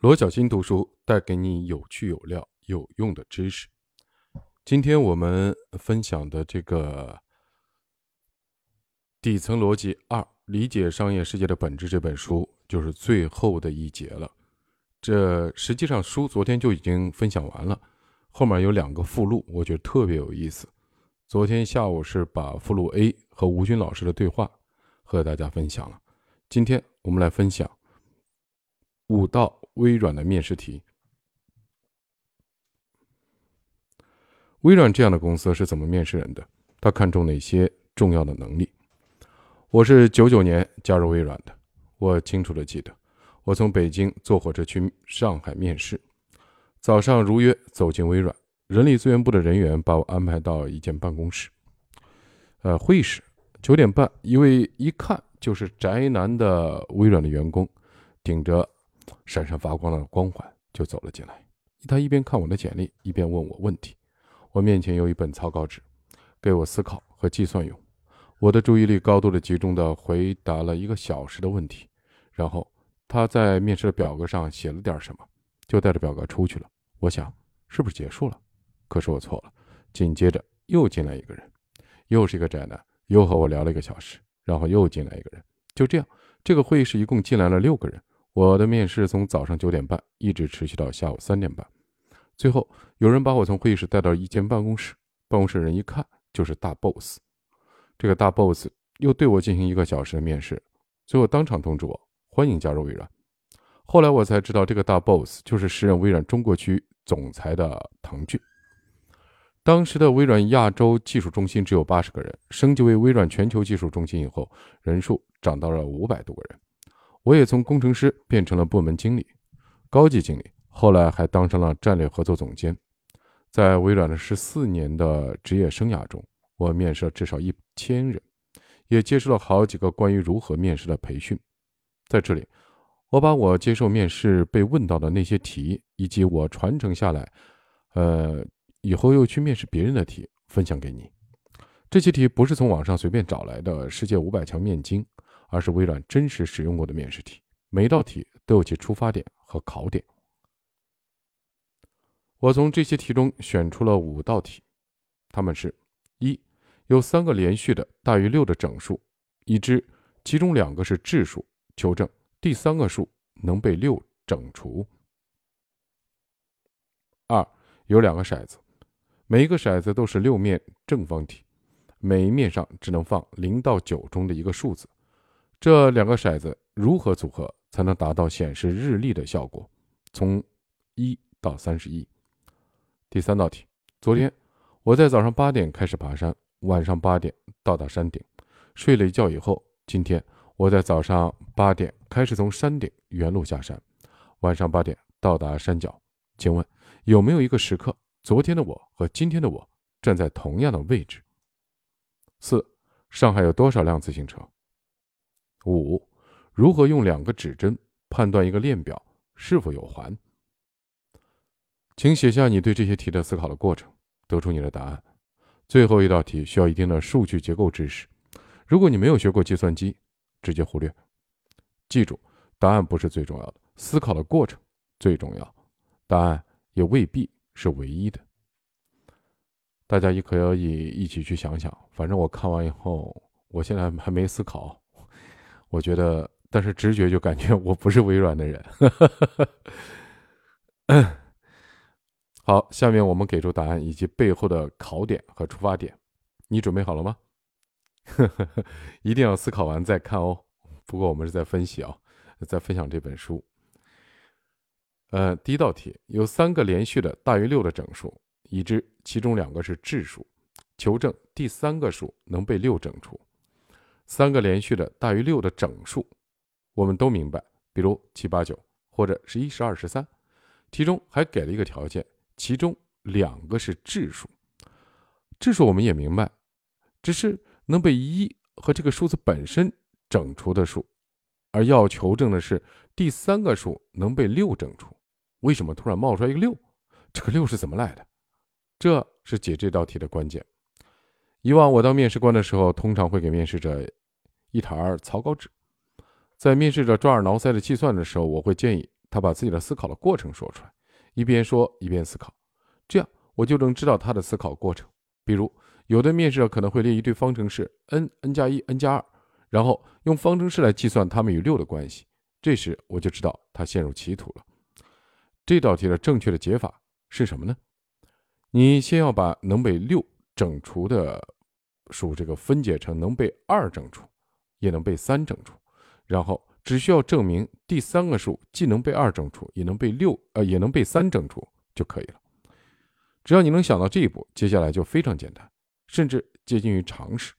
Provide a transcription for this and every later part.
罗小新读书带给你有趣、有料、有用的知识。今天我们分享的这个底层逻辑二：理解商业世界的本质这本书，就是最后的一节了。这实际上书昨天就已经分享完了，后面有两个附录，我觉得特别有意思。昨天下午是把附录 A 和吴军老师的对话和大家分享了，今天我们来分享五道。微软的面试题。微软这样的公司是怎么面试人的？他看重哪些重要的能力？我是九九年加入微软的，我清楚的记得，我从北京坐火车去上海面试，早上如约走进微软，人力资源部的人员把我安排到一间办公室，呃，会议室。九点半，一位一看就是宅男的微软的员工，顶着。闪闪发光的光环就走了进来，他一边看我的简历，一边问我问题。我面前有一本草稿纸，给我思考和计算用。我的注意力高度的集中的回答了一个小时的问题，然后他在面试的表格上写了点什么，就带着表格出去了。我想是不是结束了？可是我错了。紧接着又进来一个人，又是一个宅男，又和我聊了一个小时，然后又进来一个人。就这样，这个会议室一共进来了六个人。我的面试从早上九点半一直持续到下午三点半，最后有人把我从会议室带到一间办公室，办公室人一看就是大 boss，这个大 boss 又对我进行一个小时的面试，最后当场通知我欢迎加入微软。后来我才知道，这个大 boss 就是时任微软中国区总裁的唐骏。当时的微软亚洲技术中心只有八十个人，升级为微软全球技术中心以后，人数涨到了五百多个人。我也从工程师变成了部门经理、高级经理，后来还当上了战略合作总监。在微软的十四年的职业生涯中，我面试了至少一千人，也接受了好几个关于如何面试的培训。在这里，我把我接受面试被问到的那些题，以及我传承下来，呃，以后又去面试别人的题分享给你。这些题不是从网上随便找来的世界五百强面经。而是微软真实使用过的面试题，每道题都有其出发点和考点。我从这些题中选出了五道题，它们是：一、有三个连续的大于六的整数，已知其中两个是质数，求证第三个数能被六整除；二、有两个骰子，每一个骰子都是六面正方体，每一面上只能放零到九中的一个数字。这两个骰子如何组合才能达到显示日历的效果？从一到三十一。第三道题：昨天我在早上八点开始爬山，晚上八点到达山顶，睡了一觉以后，今天我在早上八点开始从山顶原路下山，晚上八点到达山脚。请问有没有一个时刻，昨天的我和今天的我站在同样的位置？四、上海有多少辆自行车？五，如何用两个指针判断一个链表是否有环？请写下你对这些题的思考的过程，得出你的答案。最后一道题需要一定的数据结构知识，如果你没有学过计算机，直接忽略。记住，答案不是最重要的，思考的过程最重要，答案也未必是唯一的。大家也可以一起去想想，反正我看完以后，我现在还没思考。我觉得，但是直觉就感觉我不是微软的人。好，下面我们给出答案以及背后的考点和出发点，你准备好了吗？一定要思考完再看哦。不过我们是在分析啊，在分享这本书。呃，第一道题有三个连续的大于六的整数，已知其中两个是质数，求证第三个数能被六整除。三个连续的大于六的整数，我们都明白，比如七八九或者是一十二十三。其中还给了一个条件，其中两个是质数。质数我们也明白，只是能被一和这个数字本身整除的数，而要求证的是第三个数能被六整除。为什么突然冒出来一个六？这个六是怎么来的？这是解这道题的关键。以往我当面试官的时候，通常会给面试者。一沓草稿纸，在面试者抓耳挠腮的计算的时候，我会建议他把自己的思考的过程说出来，一边说一边思考，这样我就能知道他的思考过程。比如，有的面试者可能会列一堆方程式，n、n 加一、n 加二，然后用方程式来计算它们与六的关系。这时我就知道他陷入歧途了。这道题的正确的解法是什么呢？你先要把能被六整除的数这个分解成能被二整除，也能被三整除，然后只需要证明第三个数既能被二整除，也能被六呃也能被三整除就可以了。只要你能想到这一步，接下来就非常简单，甚至接近于常识。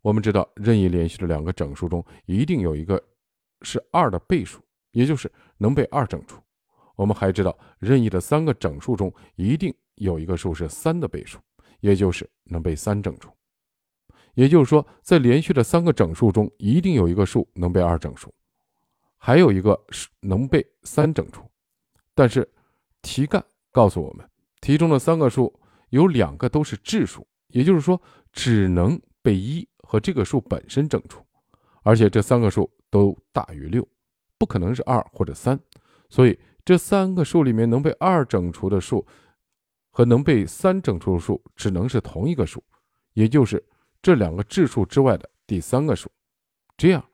我们知道任意连续的两个整数中一定有一个是二的倍数，也就是能被二整除。我们还知道，任意的三个整数中一定有一个数是三的倍数，也就是能被三整除。也就是说，在连续的三个整数中，一定有一个数能被二整除，还有一个是能被三整除。但是题干告诉我们，题中的三个数有两个都是质数，也就是说，只能被一和这个数本身整除，而且这三个数都大于六，不可能是二或者三，所以。这三个数里面能被二整除的数和能被三整除的数只能是同一个数，也就是这两个质数之外的第三个数。这样，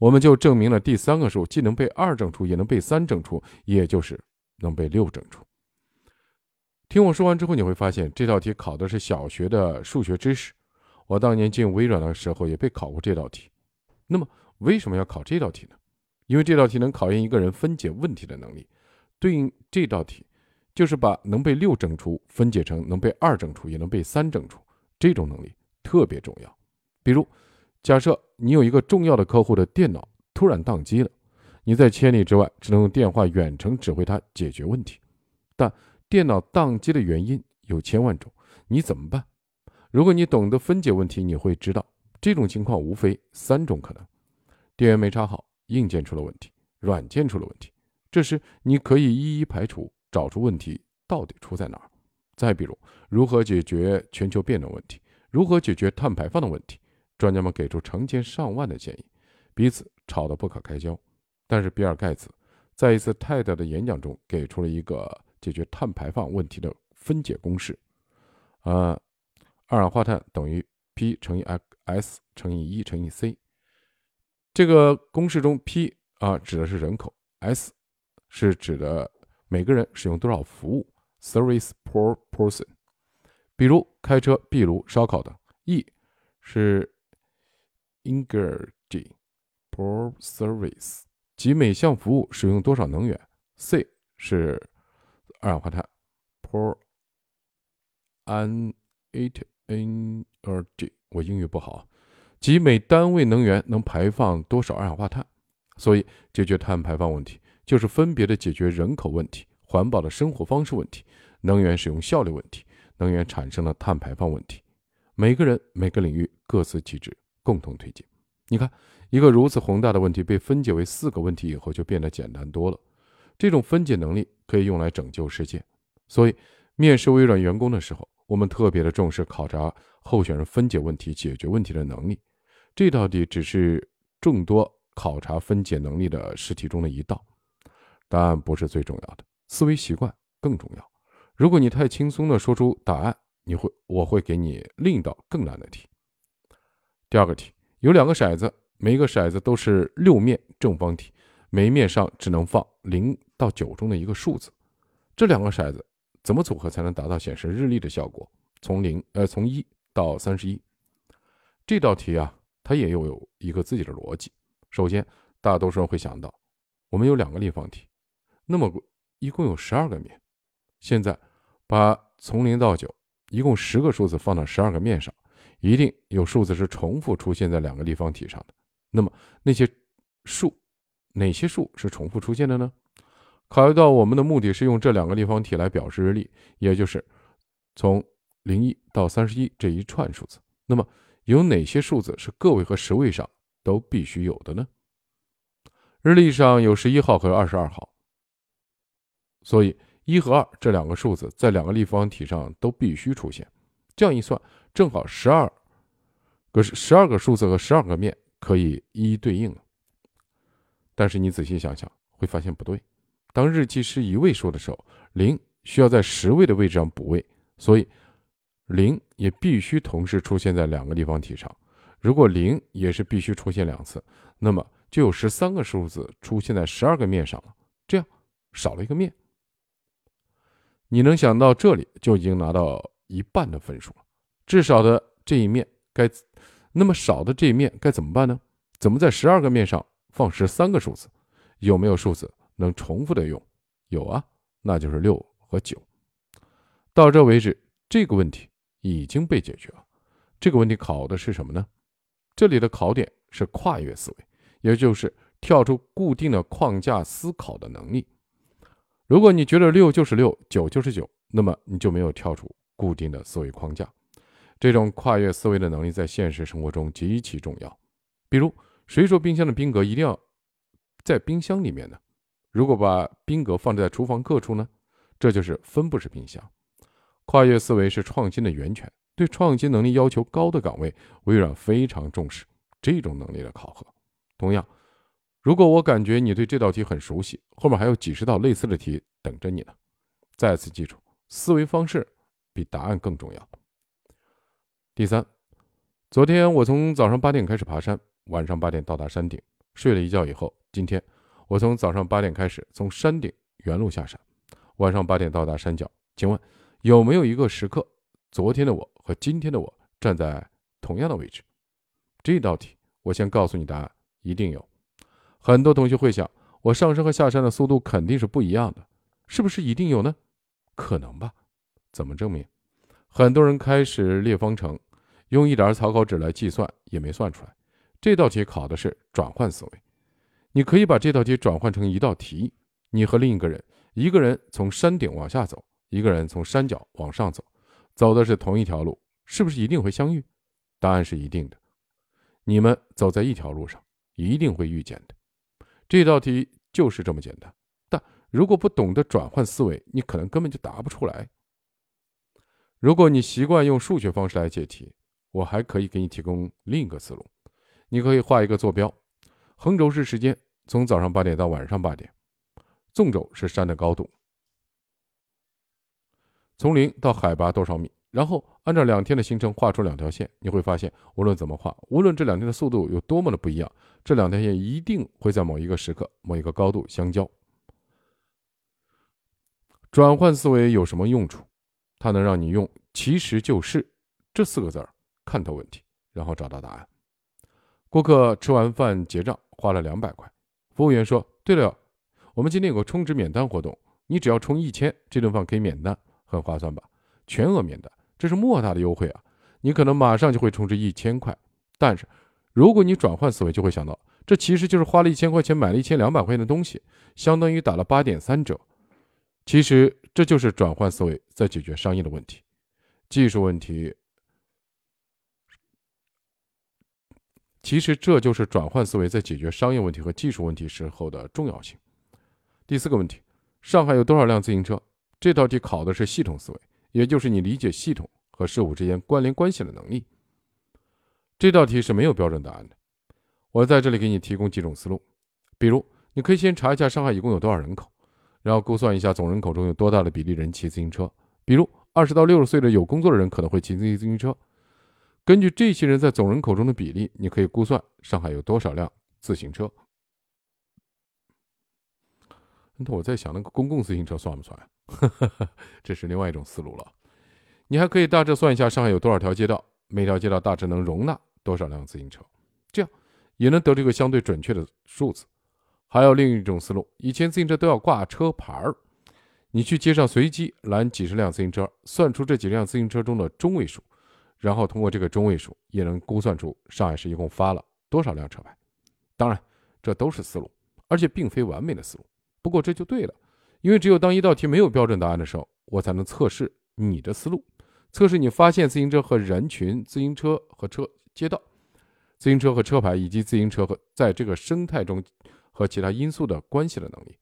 我们就证明了第三个数既能被二整除，也能被三整除，也就是能被六整除。听我说完之后，你会发现这道题考的是小学的数学知识。我当年进微软的时候也被考过这道题。那么，为什么要考这道题呢？因为这道题能考验一个人分解问题的能力。对应这道题，就是把能被六整除分解成能被二整除，也能被三整除，这种能力特别重要。比如，假设你有一个重要的客户的电脑突然宕机了，你在千里之外只能用电话远程指挥他解决问题。但电脑宕机的原因有千万种，你怎么办？如果你懂得分解问题，你会知道这种情况无非三种可能：电源没插好，硬件出了问题，软件出了问题。这时，你可以一一排除，找出问题到底出在哪儿。再比如，如何解决全球变暖问题，如何解决碳排放的问题，专家们给出成千上万的建议，彼此吵得不可开交。但是，比尔·盖茨在一次泰德的演讲中给出了一个解决碳排放问题的分解公式：呃，二氧化碳等于 P 乘以 S 乘以一乘以 C。这个公式中，P 啊指的是人口，S。是指的每个人使用多少服务，service per person。比如开车、壁炉、烧烤等。E 是 energy per service，即每项服务使用多少能源。C 是二氧化碳 per an energy，我英语不好，即每单位能源能排放多少二氧化碳。所以解决碳排放问题。就是分别的解决人口问题、环保的生活方式问题、能源使用效率问题、能源产生的碳排放问题。每个人每个领域各司其职，共同推进。你看，一个如此宏大的问题被分解为四个问题以后，就变得简单多了。这种分解能力可以用来拯救世界。所以，面试微软员工的时候，我们特别的重视考察候选人分解问题、解决问题的能力。这道题只是众多考察分解能力的试题中的一道。答案不是最重要的，思维习惯更重要。如果你太轻松的说出答案，你会我会给你另一道更难的题。第二个题有两个骰子，每一个骰子都是六面正方体，每一面上只能放零到九中的一个数字。这两个骰子怎么组合才能达到显示日历的效果？从零呃从一到三十一。这道题啊，它也有一个自己的逻辑。首先，大多数人会想到，我们有两个立方体。那么一共有十二个面，现在把从零到九一共十个数字放到十二个面上，一定有数字是重复出现在两个立方体上的。那么那些数，哪些数是重复出现的呢？考虑到我们的目的是用这两个立方体来表示日历，也就是从零一到三十一这一串数字，那么有哪些数字是个位和十位上都必须有的呢？日历上有十一号和二十二号。所以，一和二这两个数字在两个立方体上都必须出现。这样一算，正好十二个十二个数字和十二个面可以一一对应了。但是你仔细想想，会发现不对。当日期是一位数的时候，零需要在十位的位置上补位，所以零也必须同时出现在两个立方体上。如果零也是必须出现两次，那么就有十三个数字出现在十二个面上了，这样少了一个面。你能想到这里就已经拿到一半的分数了。至少的这一面该，那么少的这一面该怎么办呢？怎么在十二个面上放十三个数字？有没有数字能重复的用？有啊，那就是六和九。到这为止，这个问题已经被解决了。这个问题考的是什么呢？这里的考点是跨越思维，也就是跳出固定的框架思考的能力。如果你觉得六就是六，九就是九，那么你就没有跳出固定的思维框架。这种跨越思维的能力在现实生活中极其重要。比如，谁说冰箱的冰格一定要在冰箱里面呢？如果把冰格放在厨房各处呢？这就是分布式冰箱。跨越思维是创新的源泉。对创新能力要求高的岗位，微软非常重视这种能力的考核。同样，如果我感觉你对这道题很熟悉，后面还有几十道类似的题等着你呢。再次记住，思维方式比答案更重要。第三，昨天我从早上八点开始爬山，晚上八点到达山顶，睡了一觉以后，今天我从早上八点开始从山顶原路下山，晚上八点到达山脚。请问有没有一个时刻，昨天的我？和今天的我站在同样的位置，这道题我先告诉你答案，一定有。很多同学会想，我上山和下山的速度肯定是不一样的，是不是一定有呢？可能吧。怎么证明？很多人开始列方程，用一沓草稿纸来计算，也没算出来。这道题考的是转换思维，你可以把这道题转换成一道题：你和另一个人，一个人从山顶往下走，一个人从山脚往上走。走的是同一条路，是不是一定会相遇？答案是一定的。你们走在一条路上，一定会遇见的。这道题就是这么简单。但如果不懂得转换思维，你可能根本就答不出来。如果你习惯用数学方式来解题，我还可以给你提供另一个思路。你可以画一个坐标，横轴是时间，从早上八点到晚上八点；纵轴是山的高度。从零到海拔多少米？然后按照两天的行程画出两条线，你会发现，无论怎么画，无论这两天的速度有多么的不一样，这两条线一定会在某一个时刻、某一个高度相交。转换思维有什么用处？它能让你用“其实就是”这四个字儿看透问题，然后找到答案。顾客吃完饭结账花了两百块，服务员说：“对了，我们今天有个充值免单活动，你只要充一千，这顿饭可以免单。”很划算吧？全额免单，这是莫大的优惠啊！你可能马上就会充值一千块，但是如果你转换思维，就会想到，这其实就是花了一千块钱买了一千两百块钱的东西，相当于打了八点三折。其实这就是转换思维在解决商业的问题、技术问题。其实这就是转换思维在解决商业问题和技术问题时候的重要性。第四个问题：上海有多少辆自行车？这道题考的是系统思维，也就是你理解系统和事物之间关联关系的能力。这道题是没有标准答案的，我在这里给你提供几种思路。比如，你可以先查一下上海一共有多少人口，然后估算一下总人口中有多大的比例人骑自行车。比如，二十到六十岁的有工作的人可能会骑自行车。根据这些人在总人口中的比例，你可以估算上海有多少辆自行车。那我在想，那个公共自行车算不算？这是另外一种思路了。你还可以大致算一下上海有多少条街道，每条街道大致能容纳多少辆自行车，这样也能得出一个相对准确的数字。还有另一种思路，以前自行车都要挂车牌儿，你去街上随机拦几十辆自行车，算出这几辆自行车中的中位数，然后通过这个中位数，也能估算出上海市一共发了多少辆车牌。当然，这都是思路，而且并非完美的思路。不过这就对了。因为只有当一道题没有标准答案的时候，我才能测试你的思路，测试你发现自行车和人群、自行车和车街道、自行车和车牌以及自行车和在这个生态中和其他因素的关系的能力，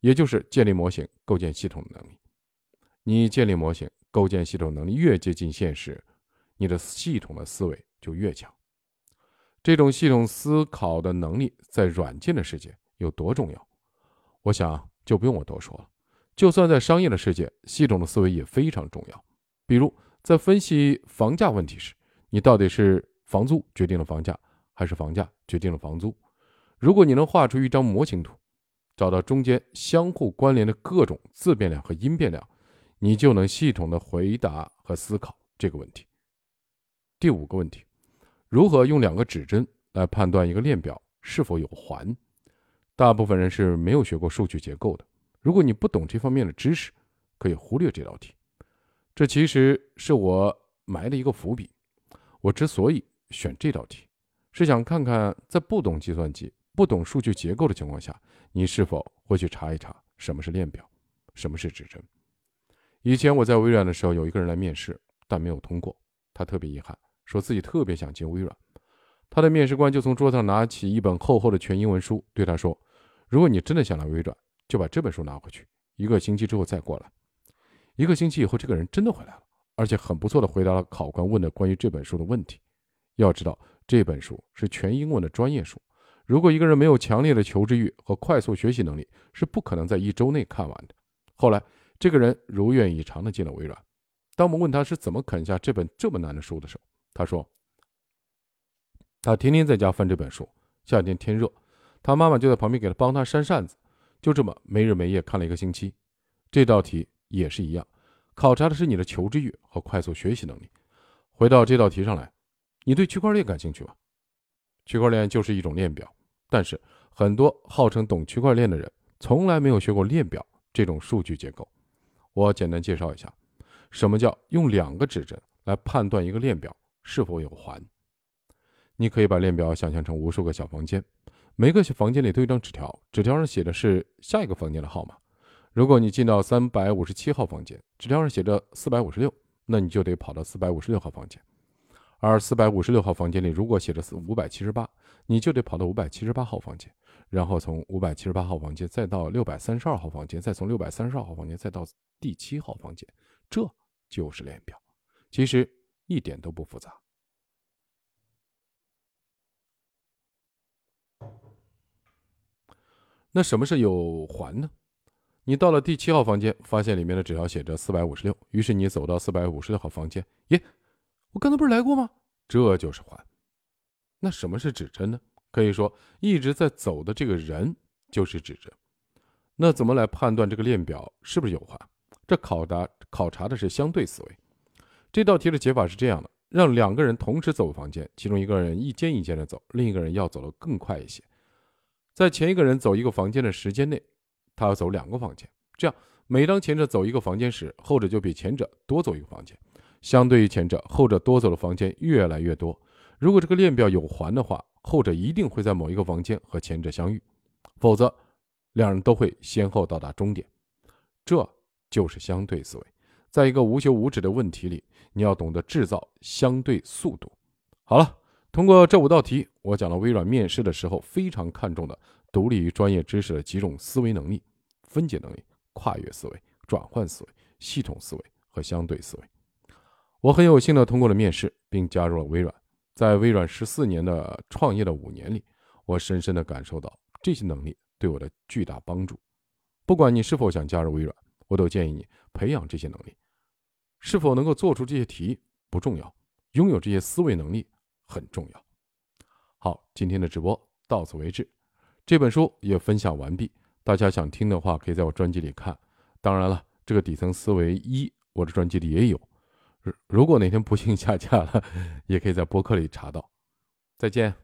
也就是建立模型、构建系统的能力。你建立模型、构建系统能力越接近现实，你的系统的思维就越强。这种系统思考的能力在软件的世界有多重要？我想。就不用我多说了。就算在商业的世界，系统的思维也非常重要。比如在分析房价问题时，你到底是房租决定了房价，还是房价决定了房租？如果你能画出一张模型图，找到中间相互关联的各种自变量和因变量，你就能系统的回答和思考这个问题。第五个问题，如何用两个指针来判断一个链表是否有环？大部分人是没有学过数据结构的。如果你不懂这方面的知识，可以忽略这道题。这其实是我埋的一个伏笔。我之所以选这道题，是想看看在不懂计算机、不懂数据结构的情况下，你是否会去查一查什么是链表，什么是指针。以前我在微软的时候，有一个人来面试，但没有通过。他特别遗憾，说自己特别想进微软。他的面试官就从桌子上拿起一本厚厚的全英文书，对他说：“如果你真的想来微软，”就把这本书拿回去，一个星期之后再过来。一个星期以后，这个人真的回来了，而且很不错的回答了考官问的关于这本书的问题。要知道，这本书是全英文的专业书，如果一个人没有强烈的求知欲和快速学习能力，是不可能在一周内看完的。后来，这个人如愿以偿的进了微软。当我们问他是怎么啃下这本这么难的书的时候，他说：“他天天在家翻这本书，夏天天热，他妈妈就在旁边给他帮他扇扇子。”就这么没日没夜看了一个星期，这道题也是一样，考察的是你的求知欲和快速学习能力。回到这道题上来，你对区块链感兴趣吗？区块链就是一种链表，但是很多号称懂区块链的人从来没有学过链表这种数据结构。我简单介绍一下，什么叫用两个指针来判断一个链表是否有环。你可以把链表想象成无数个小房间。每个房间里都有一张纸条，纸条上写的是下一个房间的号码。如果你进到三百五十七号房间，纸条上写着四百五十六，那你就得跑到四百五十六号房间。而四百五十六号房间里如果写着五百七十八，你就得跑到五百七十八号房间，然后从五百七十八号房间再到六百三十二号房间，再从六百三十二号房间再到第七号房间，这就是链表。其实一点都不复杂。那什么是有环呢？你到了第七号房间，发现里面的纸条写着四百五十六，于是你走到四百五十六号房间。耶，我刚才不是来过吗？这就是环。那什么是指针呢？可以说，一直在走的这个人就是指针。那怎么来判断这个链表是不是有环？这考察考察的是相对思维。这道题的解法是这样的：让两个人同时走房间，其中一个人一间一间的走，另一个人要走得更快一些。在前一个人走一个房间的时间内，他要走两个房间。这样，每当前者走一个房间时，后者就比前者多走一个房间。相对于前者，后者多走的房间越来越多。如果这个链表有环的话，后者一定会在某一个房间和前者相遇，否则两人都会先后到达终点。这就是相对思维。在一个无休无止的问题里，你要懂得制造相对速度。好了。通过这五道题，我讲了微软面试的时候非常看重的独立于专业知识的几种思维能力：分解能力、跨越思维、转换思维、系统思维和相对思维。我很有幸的通过了面试，并加入了微软。在微软十四年的创业的五年里，我深深的感受到这些能力对我的巨大帮助。不管你是否想加入微软，我都建议你培养这些能力。是否能够做出这些题不重要，拥有这些思维能力。很重要。好，今天的直播到此为止，这本书也分享完毕。大家想听的话，可以在我专辑里看。当然了，这个底层思维一，我的专辑里也有。如如果哪天不幸下架了，也可以在博客里查到。再见。